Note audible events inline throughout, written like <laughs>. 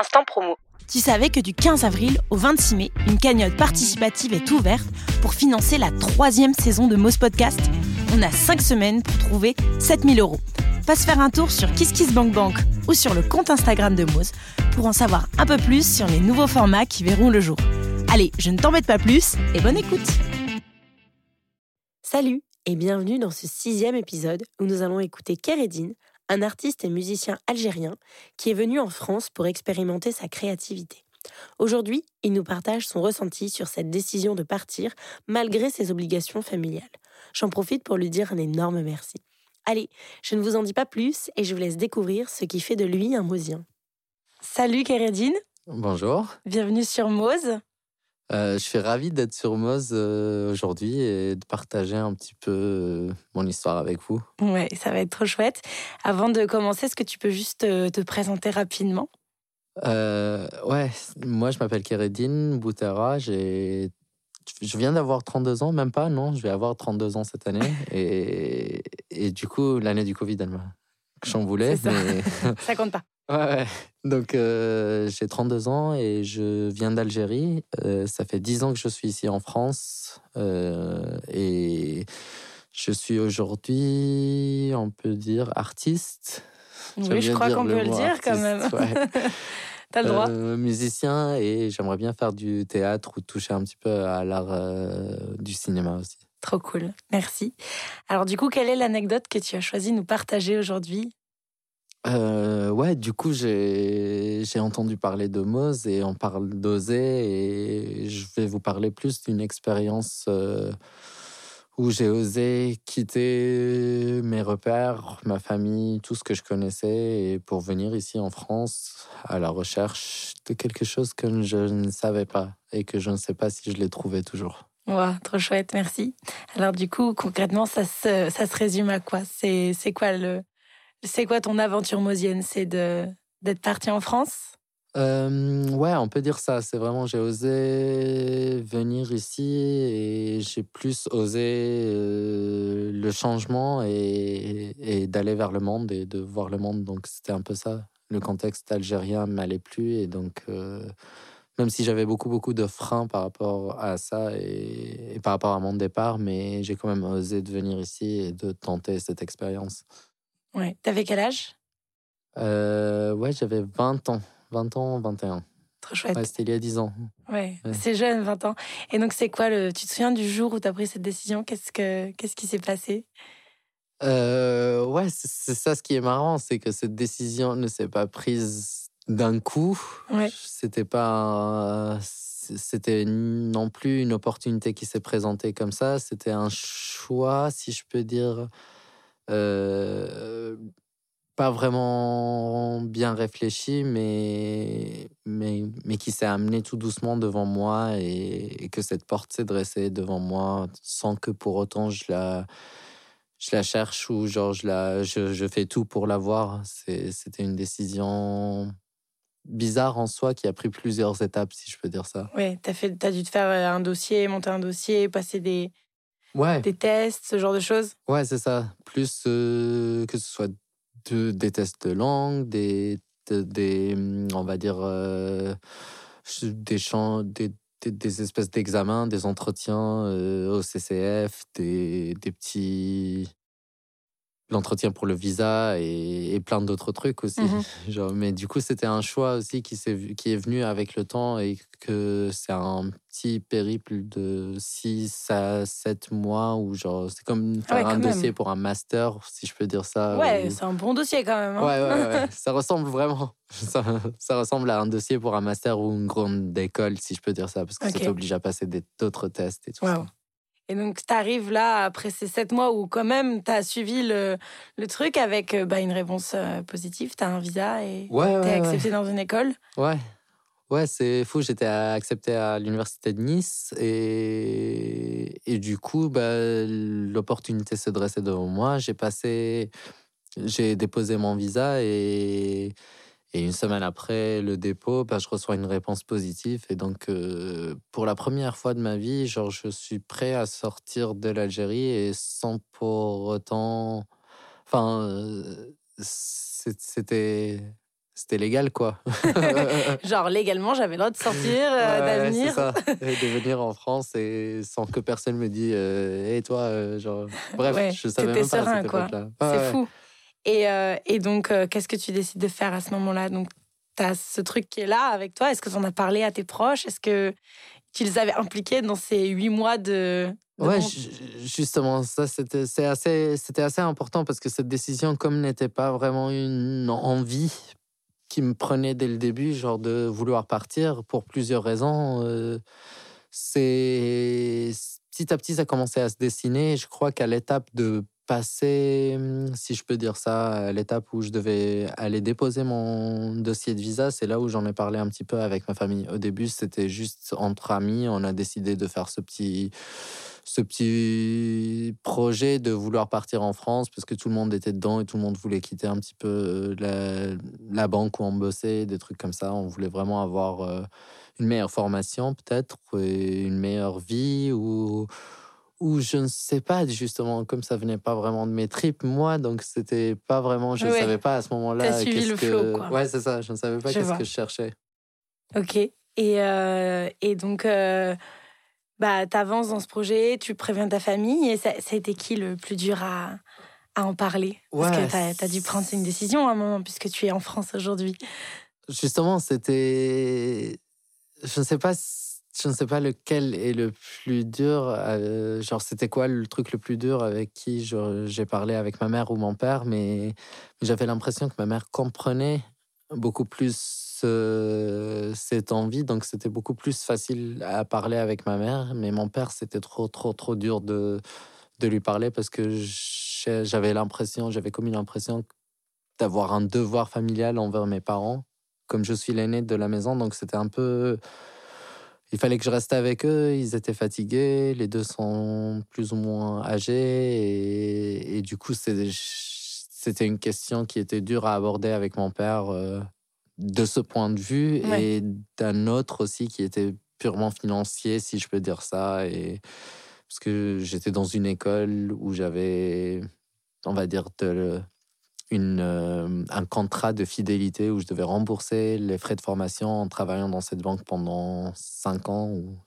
instant promo. Tu savais que du 15 avril au 26 mai, une cagnotte participative est ouverte pour financer la troisième saison de Moz Podcast? On a 5 semaines pour trouver 7000 euros. Passe faire un tour sur KissKissBankBank ou sur le compte Instagram de Moz pour en savoir un peu plus sur les nouveaux formats qui verront le jour. Allez, je ne t'embête pas plus et bonne écoute Salut et bienvenue dans ce sixième épisode où nous allons écouter Keredine, un artiste et musicien algérien qui est venu en France pour expérimenter sa créativité. Aujourd'hui, il nous partage son ressenti sur cette décision de partir malgré ses obligations familiales. J'en profite pour lui dire un énorme merci. Allez, je ne vous en dis pas plus et je vous laisse découvrir ce qui fait de lui un Mosien. Salut Kéredine Bonjour. Bienvenue sur Mose. Euh, je suis ravi d'être sur Moz euh, aujourd'hui et de partager un petit peu euh, mon histoire avec vous. Ouais, ça va être trop chouette. Avant de commencer, est-ce que tu peux juste te présenter rapidement? Ouais, moi je m'appelle Kéredine Boutera, j'ai je viens d'avoir 32 ans, même pas, non, je vais avoir 32 ans cette année. <laughs> Et, et du coup, l'année du Covid, elle m'a chamboulé. Ça. Mais... ça compte pas. Ouais, donc euh, j'ai 32 ans et je viens d'Algérie. Euh, ça fait 10 ans que je suis ici en France. Euh, et je suis aujourd'hui, on peut dire, artiste. Oui, je crois qu'on peut le dire quand même. Ouais. <laughs> T'as le droit. musicien et j'aimerais bien faire du théâtre ou toucher un petit peu à l'art du cinéma aussi. Trop cool, merci. Alors du coup, quelle est l'anecdote que tu as choisi de nous partager aujourd'hui? Euh, ouais, du coup, j'ai entendu parler de Moz et on parle d'oser et je vais vous parler plus d'une expérience euh, où j'ai osé quitter mes repères, ma famille, tout ce que je connaissais et pour venir ici en France à la recherche de quelque chose que je ne savais pas et que je ne sais pas si je l'ai trouvé toujours. Wow, trop chouette, merci. Alors du coup, concrètement, ça se, ça se résume à quoi? C'est quoi le, c'est quoi ton aventure mosienne? C'est d'être parti en France? Euh, ouais, on peut dire ça. C'est vraiment, j'ai osé venir ici et j'ai plus osé euh, le changement et, d'aller vers le monde et de voir le monde. Donc, c'était un peu ça. Le contexte algérien m'allait plus et donc, euh, même si j'avais beaucoup, beaucoup de freins par rapport à ça et, et par rapport à mon départ, mais j'ai quand même osé de venir ici et de tenter cette expérience. Ouais. T'avais quel âge? Euh, Ouais, j'avais 20 ans. 20 ans, 21. Trop chouette. c'était il y a 10 ans. Ouais, c'est jeune, 20 ans. Et donc, c'est quoi le. Tu te souviens du jour où tu as pris cette décision? Qu'est-ce, que... Qu'est-ce qui s'est passé? Euh, Ouais, c'est ça ce qui est marrant, c'est que cette décision ne s'est pas prise d'un coup. Ouais. C'était pas. C'était non plus une opportunité qui s'est présentée comme ça. C'était un choix, si je peux dire euh, pas vraiment bien réfléchi, mais, mais, mais qui s'est amené tout doucement devant moi et, que cette porte s'est dressée devant moi sans que pour autant je la, je la cherche ou genre je, la, je, je fais tout pour la voir. C'était une décision bizarre en soi qui a pris plusieurs étapes, si je peux dire ça. Oui, tu as, as dû te faire un dossier, monter un dossier, passer des, ouais. des tests, ce genre de choses? Ouais, c'est ça. Plus euh, que ce soit de, des tests de langue, des, des hum, on va dire, euh, des, champs, des, des, espèces d'examens, des entretiens euh, au CCF, des, des petits l'entretien pour le visa et, plein d'autres trucs aussi. Mmh <laughs> Genre, mais du coup, c'était un choix aussi qui, est, qui est venu avec le temps et que c'est un petit périple de 6 à 7 mois où genre c'est comme ah faire un dossier pour un master, si je peux dire ça. Ouais, c'est un bon dossier quand même. Hein. Ouais, ouais, ouais. <laughs> ça ressemble vraiment. Ça, ressemble à un dossier pour un master ou une grande école, si je peux dire ça, parce que ça t'oblige à passer d'autres tests et tout ça. Et donc, tu arrives là, après ces sept mois où quand même, tu as suivi le, le, truc avec euh, bah, une réponse euh, positive, tu as un visa et tu es accepté dans une école. Ouais. Ouais, c'est fou. J'étais accepté à l'université de Nice et, et du coup, bah, l'opportunité se dressait devant moi. J'ai passé, j'ai déposé mon visa et et une semaine après le dépôt, bah, je reçois une réponse positive. Et donc, euh, pour la première fois de ma vie, genre, je suis prêt à sortir de l'Algérie et sans pour autant. Enfin, euh, c'était c'était légal, quoi. <laughs> <laughs> Genre, légalement, j'avais le droit de sortir, euh, d'avenir. ça. <laughs> Et de venir en France et sans que personne me dise Hé, hey, toi, euh, genre. Bref, je savais même serein, quoi. C'est fou. Et, euh, et donc, qu'est-ce que tu décides de faire à ce moment-là? Donc, tu as ce truc qui est là avec toi. Est-ce que tu en as parlé à tes proches? Est-ce que tu les avais impliqués dans ces huit mois de, Ouais, justement, ça c'était assez, assez important parce que cette décision, comme n'était pas vraiment une envie qui me prenait dès le début, genre de vouloir partir pour plusieurs raisons, euh, c'est petit à petit ça commençait à se dessiner. Je crois qu'à l'étape de passer, si je peux dire ça, l'étape où je devais aller déposer mon dossier de visa, c'est là où j'en ai parlé un petit peu avec ma famille. Au début, c'était juste entre amis, on a décidé de faire ce petit ce petit projet de vouloir partir en France parce que tout le monde était dedans et tout le monde voulait quitter un petit peu la, banque où on bossait, des trucs comme ça. On voulait vraiment avoir euh, une meilleure formation peut-être et une meilleure vie ou ou je ne sais pas justement comme ça venait pas vraiment de mes tripes moi donc c'était pas vraiment je ne savais pas à ce moment-là qu'est-ce que quoi. ouais c'est ça je ne savais pas qu'est-ce que je cherchais ok et euh, et donc bah, tu avances dans ce projet, tu préviens ta famille. Et ça, a été qui le plus dur à, à en parler? Parce que tu as, dû prendre une décision à un moment, puisque tu es en France aujourd'hui. Justement, c'était. Je ne sais pas. Je ne sais pas lequel est le plus dur. Euh, genre, c'était quoi le truc le plus dur avec qui j'ai parlé avec ma mère ou mon père, mais j'avais l'impression que ma mère comprenait beaucoup plus cette envie, donc c'était beaucoup plus facile à parler avec ma mère. Mais mon père, c'était trop, trop, trop dur de, de lui parler parce que j'avais l'impression, j'avais comme une impression d'avoir un devoir familial envers mes parents, comme je suis l'aîné de la maison, donc c'était un peu. Il fallait que je reste avec eux, ils étaient fatigués, les deux sont plus ou moins âgés, et, et du coup, c'était une question qui était dure à aborder avec mon père. Euh, de ce point de vue et d'un autre aussi qui était purement financier, si je peux dire ça. Et parce que j'étais dans une école où j'avais, on va dire, une, euh, un contrat de fidélité où je devais rembourser les frais de formation en travaillant dans cette banque pendant 5 ans ou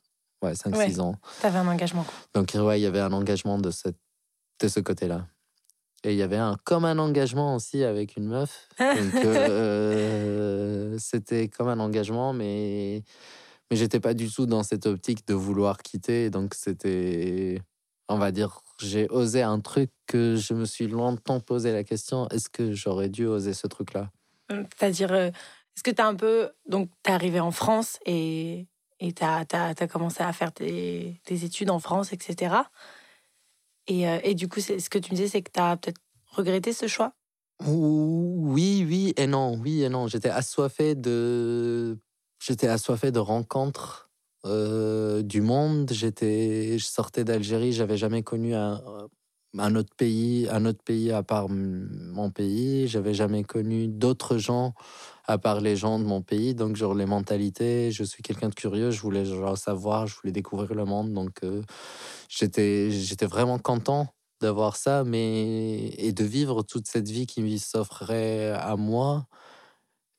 ouais, 5-6 ans. Tu avais un engagement. Donc, ouais, il y avait un engagement de, cette, de ce côté-là. Et il y avait un, comme un engagement aussi avec une meuf. <laughs> Euh, c'était comme un engagement, mais, mais j'étais pas du tout dans cette optique de vouloir quitter. Donc, c'était, on va dire, j'ai osé un truc que je me suis longtemps posé la question est-ce que j'aurais dû oser ce truc-là? Euh, C'est-à-dire, euh, est-ce que tu as un peu. Donc, tu es arrivé en France et tu as, as, commencé à faire tes, tes études en France, etc. Et, euh, et, du coup, ce que tu me disais, c'est que tu as peut-être regretté ce choix? Oui, oui et non. Oui et non. J'étais assoiffé de, j'étais assoiffé de rencontres euh, du monde. J'étais, je sortais d'Algérie. J'avais jamais connu un, un autre pays, un autre pays à part mon pays. J'avais jamais connu d'autres gens à part les gens de mon pays. Donc, genre, les mentalités, je suis quelqu'un de curieux, je voulais genre, savoir, je voulais découvrir le monde. Donc, euh, j'étais, j'étais vraiment content d'avoir ça, mais et de vivre toute cette vie qui s'offrait à moi.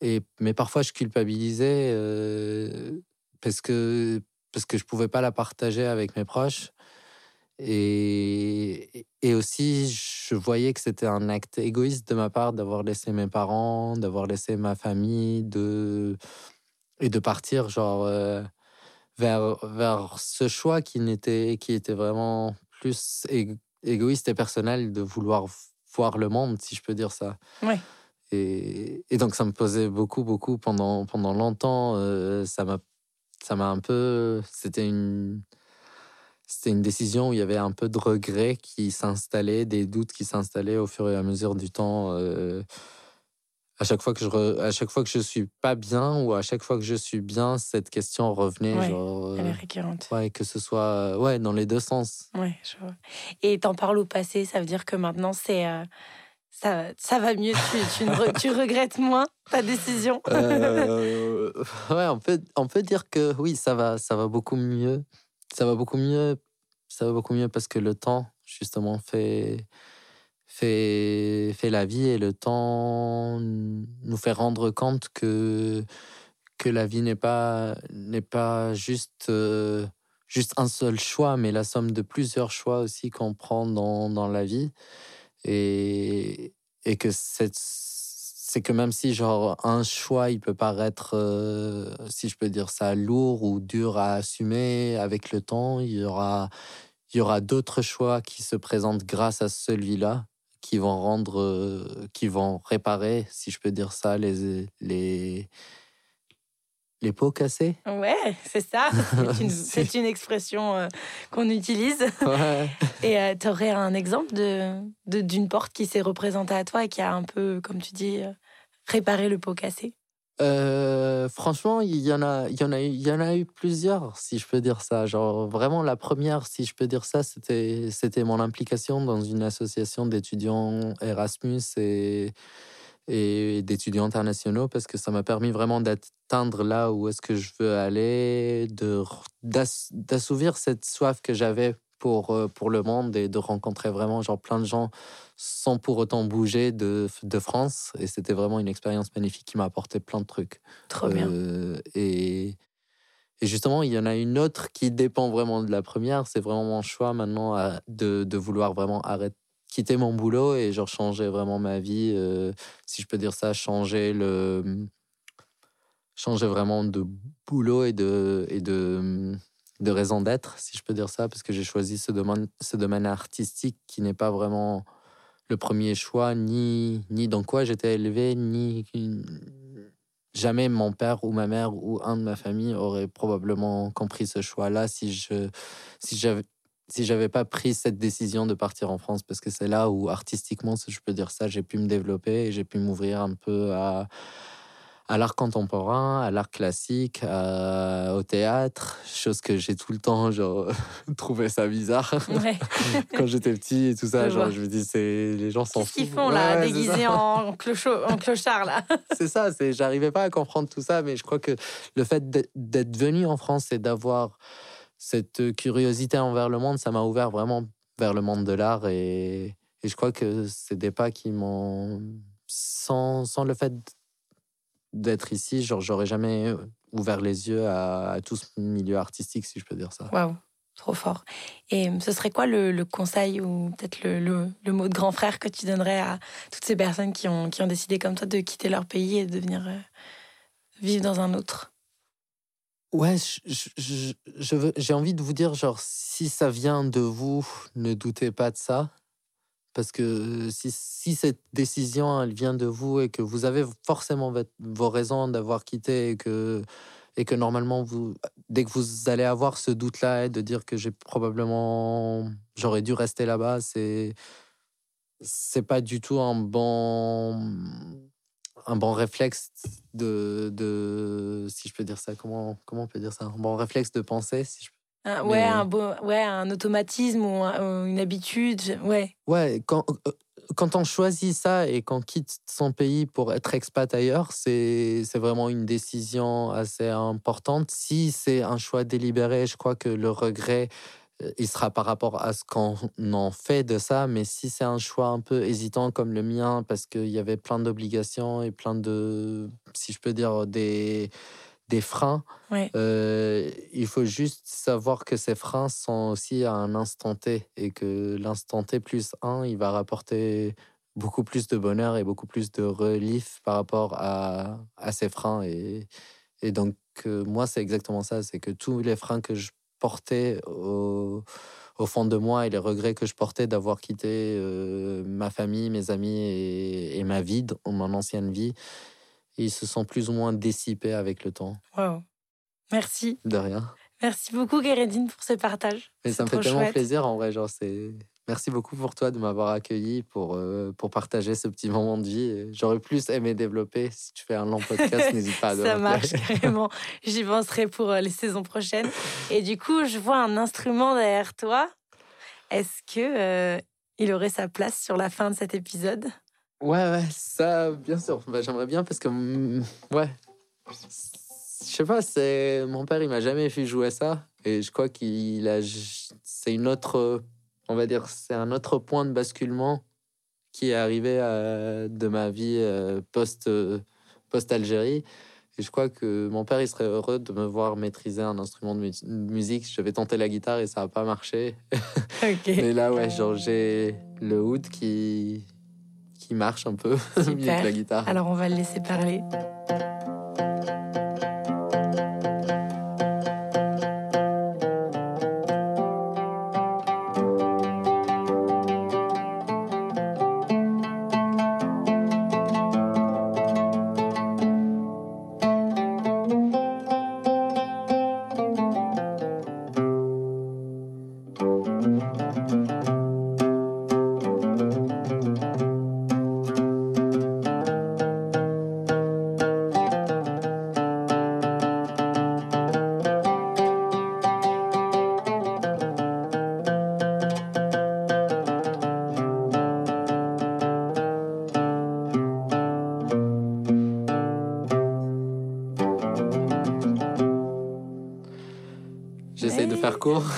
Et, mais parfois, je culpabilisais euh, parce, que, parce que je pouvais pas la partager avec mes proches. Et, et aussi, je voyais que c'était un acte égoïste de ma part d'avoir laissé mes parents, d'avoir laissé ma famille, de, et de partir genre euh, vers, vers ce choix qui, n'était, qui était vraiment plus égoïste et personnel de vouloir voir le monde, si je peux dire ça. Ouais. Et, et donc, ça me posait beaucoup, beaucoup pendant, pendant longtemps. Euh, ça m'a ça m'a un peu. C'était une c'était une décision où il y avait un peu de regret qui s'installait, des doutes qui s'installaient au fur et à mesure du temps. Euh, à chaque fois que je à chaque fois que je suis pas bien ou à chaque fois que je suis bien, cette question revenait. genre, elle est euh, récurrente. Ouais, que ce soit ouais dans les deux sens. Ouais, je vois. Et t'en parles au passé, ça veut dire que maintenant c'est euh, ça, ça va mieux, tu, tu, regrettes moins ta décision? ouais, on peut on peut dire que oui, ça va ça va beaucoup mieux ça va beaucoup mieux. Ça va beaucoup mieux parce que le temps, justement, fait, fait, fait la vie et le temps nous fait rendre compte que, que la vie n'est pas, n'est pas juste, euh, juste un seul choix, mais la somme de plusieurs choix aussi qu'on prend dans, dans la vie. Et, et que c'est que même si genre un choix il peut paraître euh, si je peux dire ça lourd ou dur à assumer avec le temps il y aura il y aura d'autres choix qui se présentent grâce à celui-là qui vont rendre euh, qui vont réparer si je peux dire ça les les les pots cassés Ouais, c'est ça. C'est une, <laughs> une, expression euh, qu'on utilise. Ouais. et tu aurais un exemple d'une de, d'une porte qui s'est représentée à toi et qui a un peu, comme tu dis, réparer le pot cassé? Euh, franchement, il y en a, il y en a, il y en a eu plusieurs, si je peux dire ça. Genre vraiment la première, si je peux dire ça, c'était, c'était mon implication dans une association d'étudiants Erasmus et et d'étudiants internationaux parce que ça m'a permis vraiment d'atteindre là où est-ce que je veux aller, d'assouvir cette soif que j'avais pour, euh, pour le monde et de rencontrer vraiment genre plein de gens sans pour autant bouger de, de France. Et c'était vraiment une expérience magnifique qui m'a apporté plein de trucs. Trop bien. Euh, et, et justement, il y en a une autre qui dépend vraiment de la première. C'est vraiment mon choix maintenant de, de vouloir vraiment arrêter quitter mon boulot et genre changer vraiment ma vie, euh, si je peux dire ça, changer le changer vraiment de boulot et de et de de raison d'être, si je peux dire ça, parce que j'ai choisi ce domaine, ce domaine artistique qui n'est pas vraiment le premier choix, ni, ni dans quoi j'étais élevé, ni jamais mon père ou ma mère ou un de ma famille aurait probablement compris ce choix-là si je si j'avais si j'avais pas pris cette décision de partir en France parce que c'est là où artistiquement si je peux dire ça j'ai pu me développer et j'ai pu m'ouvrir un peu à à l'art contemporain, à l'art classique, au théâtre, chose que j'ai tout le temps genre <laughs> trouvé ça bizarre ouais. <laughs> quand j'étais petit et tout ça. Je genre, je me dis c'est les gens s'en foutent. Qu'est-ce qu'ils font là, déguisés en, en clochard là? <laughs> C'est ça. C'est j'arrivais pas à comprendre tout ça, mais je crois que le fait d'être venu en France et d'avoir cette curiosité envers le monde, ça m'a ouvert vraiment vers le monde de l'art et, je crois que c'est des pas qui m'ont sans, sans le fait d'être ici, genre, j'aurais jamais euh, ouvert les yeux à, tout ce milieu artistique, si je peux dire ça. Waouh, trop fort. Et euh, ce serait quoi le, conseil ou peut-être le, le, mot de grand frère que tu donnerais à toutes ces personnes qui ont, qui ont décidé comme toi de quitter leur pays et de venir euh, vivre dans un autre? Ouais, j'ai envie de vous dire, genre, si ça vient de vous, ne doutez pas de ça. Parce que si, si, cette décision, elle vient de vous et que vous avez forcément vos raisons d'avoir quitté et que, et que normalement, vous, dès que vous allez avoir ce doute-là et de dire que j'ai probablement, j'aurais dû rester là-bas, c'est, c'est pas du tout un bon, un bon réflexe de, de, si je peux dire ça, comment, comment on peut dire ça, un bon réflexe de pensée, si je ouais, un beau, ouais, un automatisme ou, une habitude. Ouais. Ouais, quand, euh, quand on choisit ça et qu'on quitte son pays pour être expat ailleurs, c'est vraiment une décision assez importante. Si c'est un choix délibéré, je crois que le regret, euh, il sera par rapport à ce qu'on en fait de ça. Mais si c'est un choix un peu hésitant comme le mien, parce qu'il y avait plein d'obligations et plein de, si je peux dire, des des freins. Euh, il faut juste savoir que ces freins sont aussi à un instant T et que l'instant T plus 1, il va rapporter beaucoup plus de bonheur et beaucoup plus de relief par rapport à, à ces freins. Et, et donc, euh, moi, c'est exactement ça. C'est que tous les freins que je portais au, au, fond de moi et les regrets que je portais d'avoir quitté euh, ma famille, mes amis et, et ma vie, mon ancienne vie, ils se sont plus ou moins dissipés avec le temps. Wow. Merci. De rien. Merci beaucoup, Guérédine, pour ce partage. Mais ça me fait tellement plaisir, en vrai. Genre, c'est... Merci beaucoup pour toi de m'avoir accueilli pour, euh, pour partager ce petit moment de vie. J'aurais plus aimé développer. Si tu fais un long podcast, <laughs> n'hésite pas à Ça marche carrément. J'y penserai pour euh, les saisons prochaines. Et du coup, je vois un instrument derrière toi. Est-ce que euh, il aurait sa place sur la fin de cet épisode? Ouais, ouais, ça, bien sûr. Bah, J'aimerais bien parce que, mm, ouais, je sais pas, c'est mon père, il m'a jamais fait jouer ça. Et je crois qu'il a. C'est une autre. On va dire, c'est un autre point de basculement qui est arrivé euh, de ma vie euh, post, euh, post-Algérie. Et je crois que mon père, il serait heureux de me voir maîtriser un instrument de mu- de musique. Je vais tenter la guitare et ça n'a pas marché. <laughs> Mais là, ouais, genre, j'ai le oud qui, qui marche un peu <laughs> mieux Super. que la guitare. Alors on va le laisser parler.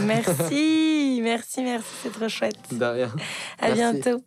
Merci, merci, merci, c'est trop chouette. De rien. À Merci. bientôt.